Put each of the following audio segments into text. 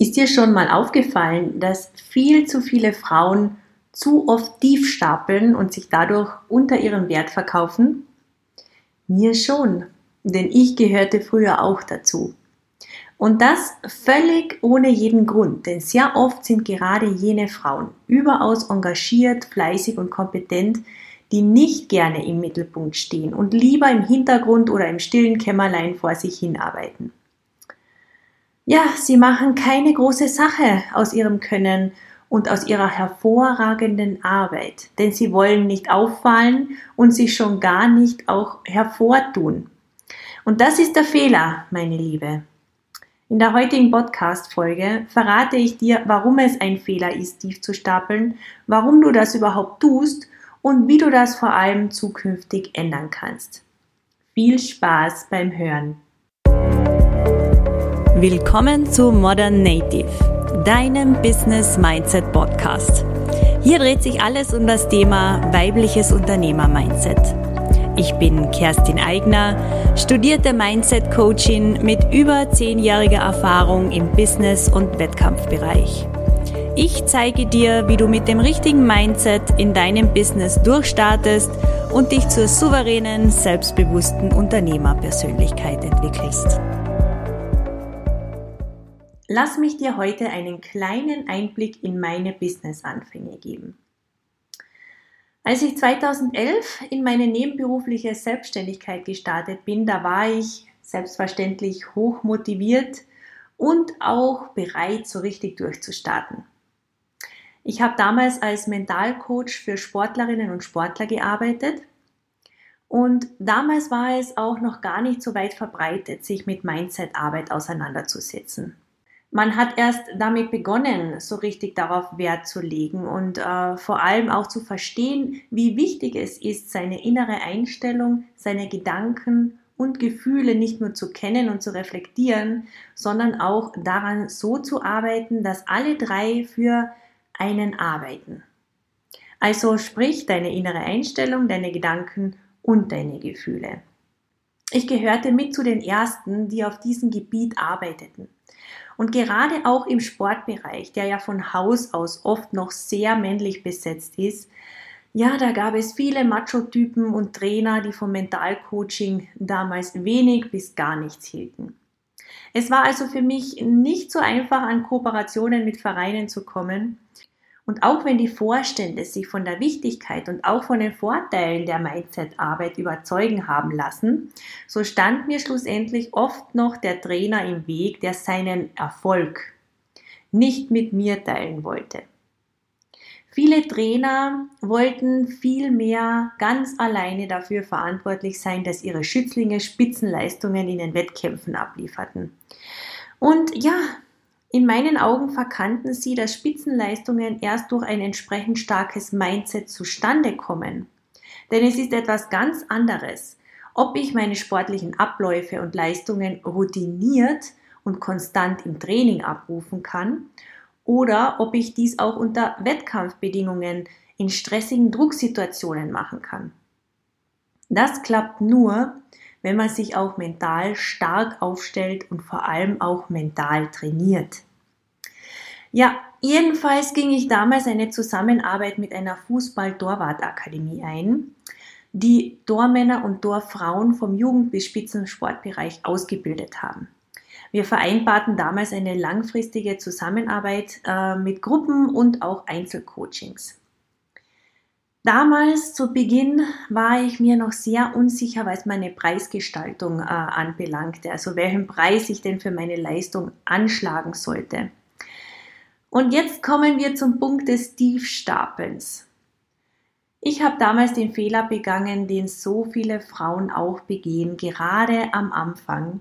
Ist dir schon mal aufgefallen, dass viel zu viele Frauen zu oft tief stapeln und sich dadurch unter ihrem Wert verkaufen? Mir schon, denn ich gehörte früher auch dazu. Und das völlig ohne jeden Grund, denn sehr oft sind gerade jene Frauen überaus engagiert, fleißig und kompetent, die nicht gerne im Mittelpunkt stehen und lieber im Hintergrund oder im stillen Kämmerlein vor sich hinarbeiten. Ja, sie machen keine große Sache aus ihrem Können und aus ihrer hervorragenden Arbeit, denn sie wollen nicht auffallen und sich schon gar nicht auch hervortun. Und das ist der Fehler, meine Liebe. In der heutigen Podcast-Folge verrate ich dir, warum es ein Fehler ist, tief zu stapeln, warum du das überhaupt tust und wie du das vor allem zukünftig ändern kannst. Viel Spaß beim Hören! Willkommen zu Modern Native, deinem Business Mindset Podcast. Hier dreht sich alles um das Thema weibliches Unternehmer-Mindset. Ich bin Kerstin Eigner, studierte Mindset-Coachin mit über zehnjähriger Erfahrung im Business- und Wettkampfbereich. Ich zeige dir, wie du mit dem richtigen Mindset in deinem Business durchstartest und dich zur souveränen, selbstbewussten Unternehmerpersönlichkeit entwickelst. Lass mich dir heute einen kleinen Einblick in meine Business-Anfänge geben. Als ich 2011 in meine nebenberufliche Selbstständigkeit gestartet bin, da war ich selbstverständlich hoch motiviert und auch bereit, so richtig durchzustarten. Ich habe damals als Mentalcoach für Sportlerinnen und Sportler gearbeitet und damals war es auch noch gar nicht so weit verbreitet, sich mit Mindset-Arbeit auseinanderzusetzen man hat erst damit begonnen, so richtig darauf Wert zu legen und äh, vor allem auch zu verstehen, wie wichtig es ist, seine innere Einstellung, seine Gedanken und Gefühle nicht nur zu kennen und zu reflektieren, sondern auch daran so zu arbeiten, dass alle drei für einen arbeiten. Also sprich deine innere Einstellung, deine Gedanken und deine Gefühle. Ich gehörte mit zu den ersten, die auf diesem Gebiet arbeiteten. Und gerade auch im Sportbereich, der ja von Haus aus oft noch sehr männlich besetzt ist, ja, da gab es viele Macho-Typen und Trainer, die vom Mentalcoaching damals wenig bis gar nichts hielten. Es war also für mich nicht so einfach, an Kooperationen mit Vereinen zu kommen. Und auch wenn die Vorstände sich von der Wichtigkeit und auch von den Vorteilen der Mindset-Arbeit überzeugen haben lassen, so stand mir schlussendlich oft noch der Trainer im Weg, der seinen Erfolg nicht mit mir teilen wollte. Viele Trainer wollten vielmehr ganz alleine dafür verantwortlich sein, dass ihre Schützlinge Spitzenleistungen in den Wettkämpfen ablieferten. Und ja, in meinen Augen verkannten sie, dass Spitzenleistungen erst durch ein entsprechend starkes Mindset zustande kommen. Denn es ist etwas ganz anderes, ob ich meine sportlichen Abläufe und Leistungen routiniert und konstant im Training abrufen kann oder ob ich dies auch unter Wettkampfbedingungen in stressigen Drucksituationen machen kann. Das klappt nur, wenn man sich auch mental stark aufstellt und vor allem auch mental trainiert. Ja, jedenfalls ging ich damals eine Zusammenarbeit mit einer Fußball-Torwart-Akademie ein, die Tormänner und Torfrauen vom Jugend- bis Spitzensportbereich ausgebildet haben. Wir vereinbarten damals eine langfristige Zusammenarbeit äh, mit Gruppen und auch Einzelcoachings. Damals zu Beginn war ich mir noch sehr unsicher, was meine Preisgestaltung äh, anbelangte, also welchen Preis ich denn für meine Leistung anschlagen sollte. Und jetzt kommen wir zum Punkt des Tiefstapelns. Ich habe damals den Fehler begangen, den so viele Frauen auch begehen, gerade am Anfang.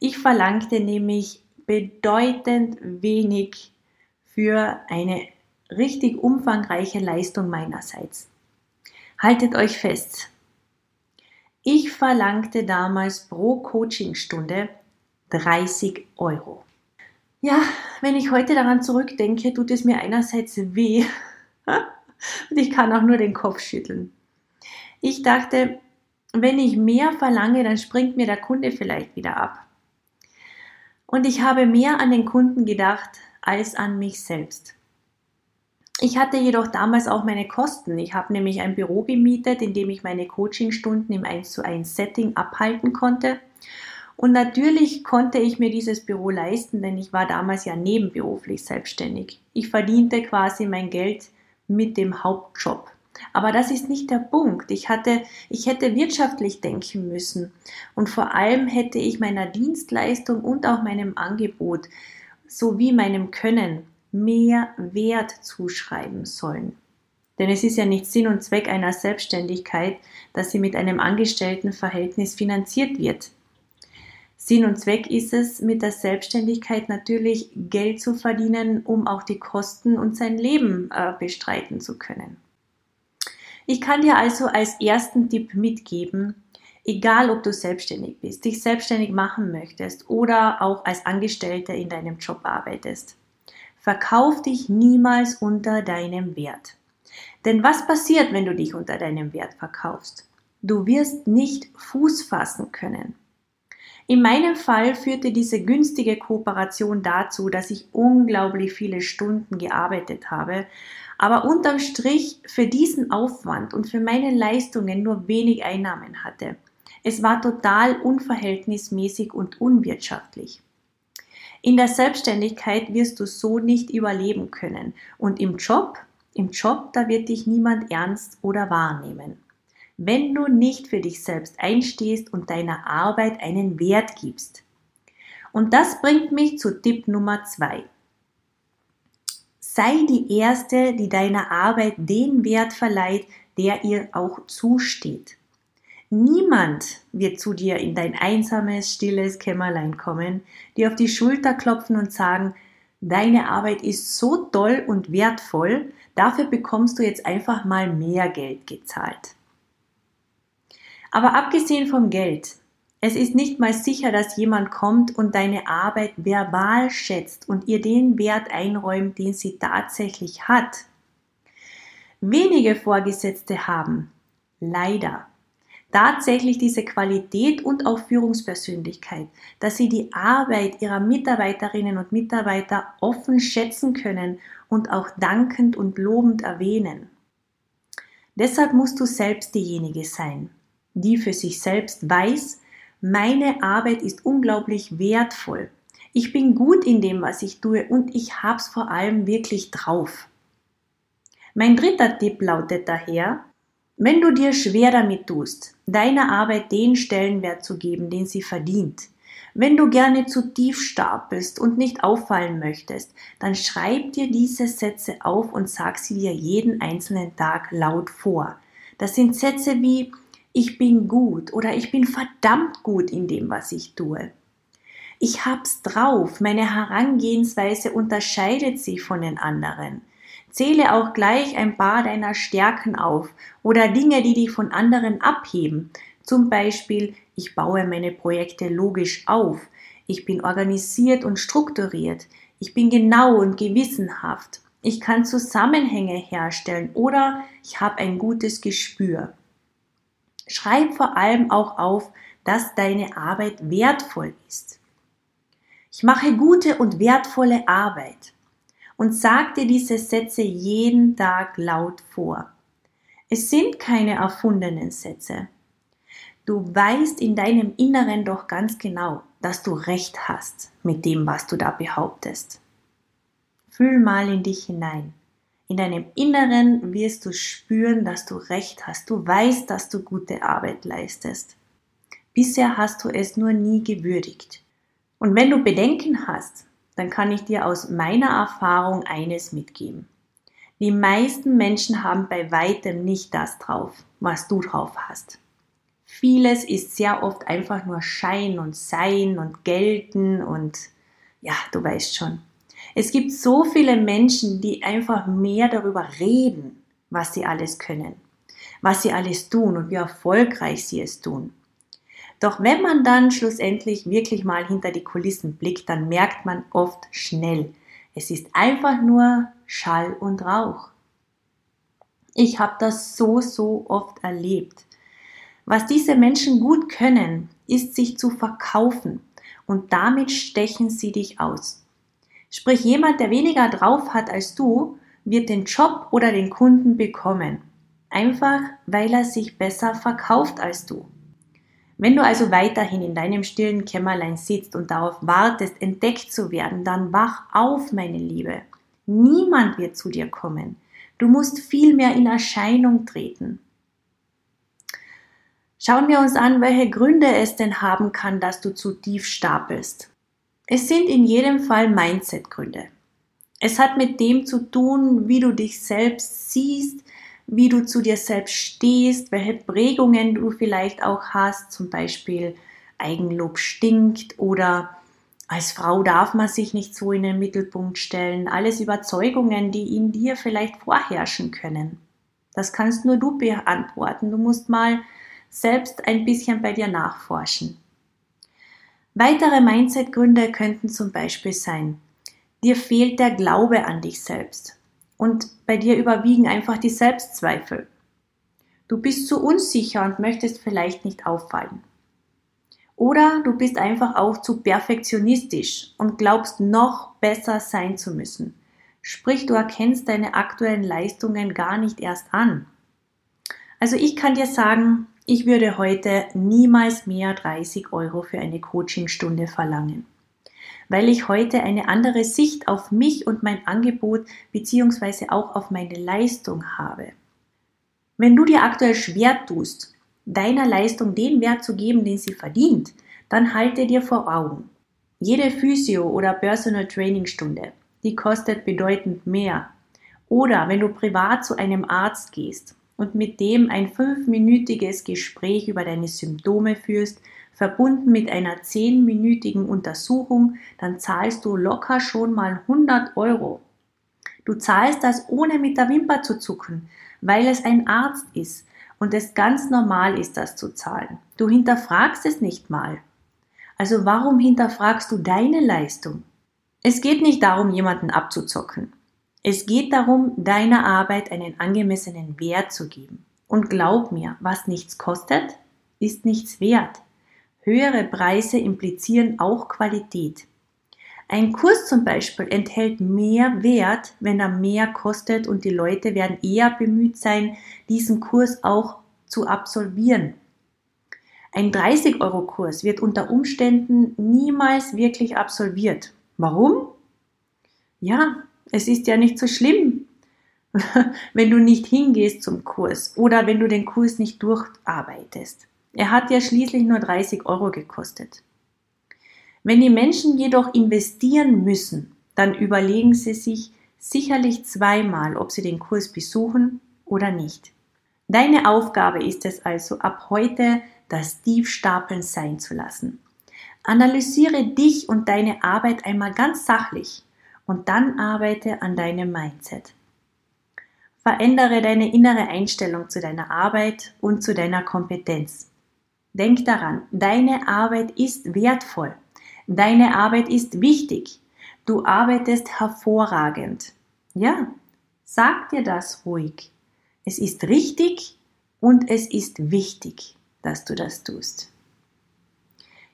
Ich verlangte nämlich bedeutend wenig für eine richtig umfangreiche Leistung meinerseits. Haltet euch fest. Ich verlangte damals pro Coachingstunde 30 Euro. Ja, wenn ich heute daran zurückdenke, tut es mir einerseits weh und ich kann auch nur den Kopf schütteln. Ich dachte, wenn ich mehr verlange, dann springt mir der Kunde vielleicht wieder ab. Und ich habe mehr an den Kunden gedacht als an mich selbst. Ich hatte jedoch damals auch meine Kosten. Ich habe nämlich ein Büro gemietet, in dem ich meine Coachingstunden im 1 zu 1 Setting abhalten konnte. Und natürlich konnte ich mir dieses Büro leisten, denn ich war damals ja nebenberuflich selbstständig. Ich verdiente quasi mein Geld mit dem Hauptjob. Aber das ist nicht der Punkt. Ich hatte, ich hätte wirtschaftlich denken müssen. Und vor allem hätte ich meiner Dienstleistung und auch meinem Angebot sowie meinem Können mehr Wert zuschreiben sollen. Denn es ist ja nicht Sinn und Zweck einer Selbstständigkeit, dass sie mit einem Angestelltenverhältnis finanziert wird. Sinn und Zweck ist es, mit der Selbstständigkeit natürlich Geld zu verdienen, um auch die Kosten und sein Leben äh, bestreiten zu können. Ich kann dir also als ersten Tipp mitgeben, egal ob du selbstständig bist, dich selbstständig machen möchtest oder auch als Angestellter in deinem Job arbeitest. Verkauf dich niemals unter deinem Wert. Denn was passiert, wenn du dich unter deinem Wert verkaufst? Du wirst nicht Fuß fassen können. In meinem Fall führte diese günstige Kooperation dazu, dass ich unglaublich viele Stunden gearbeitet habe, aber unterm Strich für diesen Aufwand und für meine Leistungen nur wenig Einnahmen hatte. Es war total unverhältnismäßig und unwirtschaftlich. In der Selbstständigkeit wirst du so nicht überleben können und im Job, im Job, da wird dich niemand ernst oder wahrnehmen wenn du nicht für dich selbst einstehst und deiner Arbeit einen Wert gibst. Und das bringt mich zu Tipp Nummer zwei. Sei die Erste, die deiner Arbeit den Wert verleiht, der ihr auch zusteht. Niemand wird zu dir in dein einsames, stilles Kämmerlein kommen, dir auf die Schulter klopfen und sagen, deine Arbeit ist so toll und wertvoll, dafür bekommst du jetzt einfach mal mehr Geld gezahlt. Aber abgesehen vom Geld, es ist nicht mal sicher, dass jemand kommt und deine Arbeit verbal schätzt und ihr den Wert einräumt, den sie tatsächlich hat. Wenige Vorgesetzte haben, leider, tatsächlich diese Qualität und auch Führungspersönlichkeit, dass sie die Arbeit ihrer Mitarbeiterinnen und Mitarbeiter offen schätzen können und auch dankend und lobend erwähnen. Deshalb musst du selbst diejenige sein, die für sich selbst weiß, meine Arbeit ist unglaublich wertvoll. Ich bin gut in dem, was ich tue und ich hab's vor allem wirklich drauf. Mein dritter Tipp lautet daher, wenn du dir schwer damit tust, deiner Arbeit den Stellenwert zu geben, den sie verdient, wenn du gerne zu tief stapelst und nicht auffallen möchtest, dann schreib dir diese Sätze auf und sag sie dir jeden einzelnen Tag laut vor. Das sind Sätze wie ich bin gut oder ich bin verdammt gut in dem, was ich tue. Ich hab's drauf, meine Herangehensweise unterscheidet sich von den anderen. Zähle auch gleich ein paar deiner Stärken auf oder Dinge, die dich von anderen abheben. Zum Beispiel, ich baue meine Projekte logisch auf. Ich bin organisiert und strukturiert. Ich bin genau und gewissenhaft. Ich kann Zusammenhänge herstellen oder ich habe ein gutes Gespür. Schreib vor allem auch auf, dass deine Arbeit wertvoll ist. Ich mache gute und wertvolle Arbeit und sag dir diese Sätze jeden Tag laut vor. Es sind keine erfundenen Sätze. Du weißt in deinem Inneren doch ganz genau, dass du recht hast mit dem, was du da behauptest. Fühl mal in dich hinein. In deinem Inneren wirst du spüren, dass du recht hast. Du weißt, dass du gute Arbeit leistest. Bisher hast du es nur nie gewürdigt. Und wenn du Bedenken hast, dann kann ich dir aus meiner Erfahrung eines mitgeben. Die meisten Menschen haben bei weitem nicht das drauf, was du drauf hast. Vieles ist sehr oft einfach nur Schein und Sein und Gelten und ja, du weißt schon. Es gibt so viele Menschen, die einfach mehr darüber reden, was sie alles können, was sie alles tun und wie erfolgreich sie es tun. Doch wenn man dann schlussendlich wirklich mal hinter die Kulissen blickt, dann merkt man oft schnell, es ist einfach nur Schall und Rauch. Ich habe das so, so oft erlebt. Was diese Menschen gut können, ist sich zu verkaufen und damit stechen sie dich aus. Sprich, jemand, der weniger drauf hat als du, wird den Job oder den Kunden bekommen. Einfach, weil er sich besser verkauft als du. Wenn du also weiterhin in deinem stillen Kämmerlein sitzt und darauf wartest, entdeckt zu werden, dann wach auf, meine Liebe. Niemand wird zu dir kommen. Du musst viel mehr in Erscheinung treten. Schauen wir uns an, welche Gründe es denn haben kann, dass du zu tief stapelst. Es sind in jedem Fall Mindset-Gründe. Es hat mit dem zu tun, wie du dich selbst siehst, wie du zu dir selbst stehst, welche Prägungen du vielleicht auch hast, zum Beispiel Eigenlob stinkt oder als Frau darf man sich nicht so in den Mittelpunkt stellen. Alles Überzeugungen, die in dir vielleicht vorherrschen können. Das kannst nur du beantworten. Du musst mal selbst ein bisschen bei dir nachforschen. Weitere Mindset-Gründe könnten zum Beispiel sein, dir fehlt der Glaube an dich selbst und bei dir überwiegen einfach die Selbstzweifel. Du bist zu unsicher und möchtest vielleicht nicht auffallen. Oder du bist einfach auch zu perfektionistisch und glaubst noch besser sein zu müssen. Sprich, du erkennst deine aktuellen Leistungen gar nicht erst an. Also ich kann dir sagen, ich würde heute niemals mehr 30 Euro für eine Coachingstunde verlangen, weil ich heute eine andere Sicht auf mich und mein Angebot bzw. auch auf meine Leistung habe. Wenn du dir aktuell schwer tust, deiner Leistung den Wert zu geben, den sie verdient, dann halte dir vor Augen. Jede Physio- oder Personal Training Stunde, die kostet bedeutend mehr. Oder wenn du privat zu einem Arzt gehst und mit dem ein fünfminütiges Gespräch über deine Symptome führst, verbunden mit einer zehnminütigen Untersuchung, dann zahlst du locker schon mal 100 Euro. Du zahlst das ohne mit der Wimper zu zucken, weil es ein Arzt ist, und es ganz normal ist, das zu zahlen. Du hinterfragst es nicht mal. Also warum hinterfragst du deine Leistung? Es geht nicht darum, jemanden abzuzocken. Es geht darum, deiner Arbeit einen angemessenen Wert zu geben. Und glaub mir, was nichts kostet, ist nichts wert. Höhere Preise implizieren auch Qualität. Ein Kurs zum Beispiel enthält mehr Wert, wenn er mehr kostet und die Leute werden eher bemüht sein, diesen Kurs auch zu absolvieren. Ein 30-Euro-Kurs wird unter Umständen niemals wirklich absolviert. Warum? Ja, es ist ja nicht so schlimm, wenn du nicht hingehst zum Kurs oder wenn du den Kurs nicht durcharbeitest. Er hat ja schließlich nur 30 Euro gekostet. Wenn die Menschen jedoch investieren müssen, dann überlegen sie sich sicherlich zweimal, ob sie den Kurs besuchen oder nicht. Deine Aufgabe ist es also, ab heute das Tiefstapeln sein zu lassen. Analysiere dich und deine Arbeit einmal ganz sachlich und dann arbeite an deinem Mindset. Verändere deine innere Einstellung zu deiner Arbeit und zu deiner Kompetenz. Denk daran, deine Arbeit ist wertvoll. Deine Arbeit ist wichtig. Du arbeitest hervorragend. Ja, sag dir das ruhig. Es ist richtig und es ist wichtig, dass du das tust.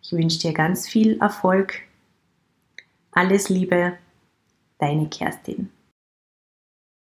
Ich wünsche dir ganz viel Erfolg. Alles Liebe, deine Kerstin.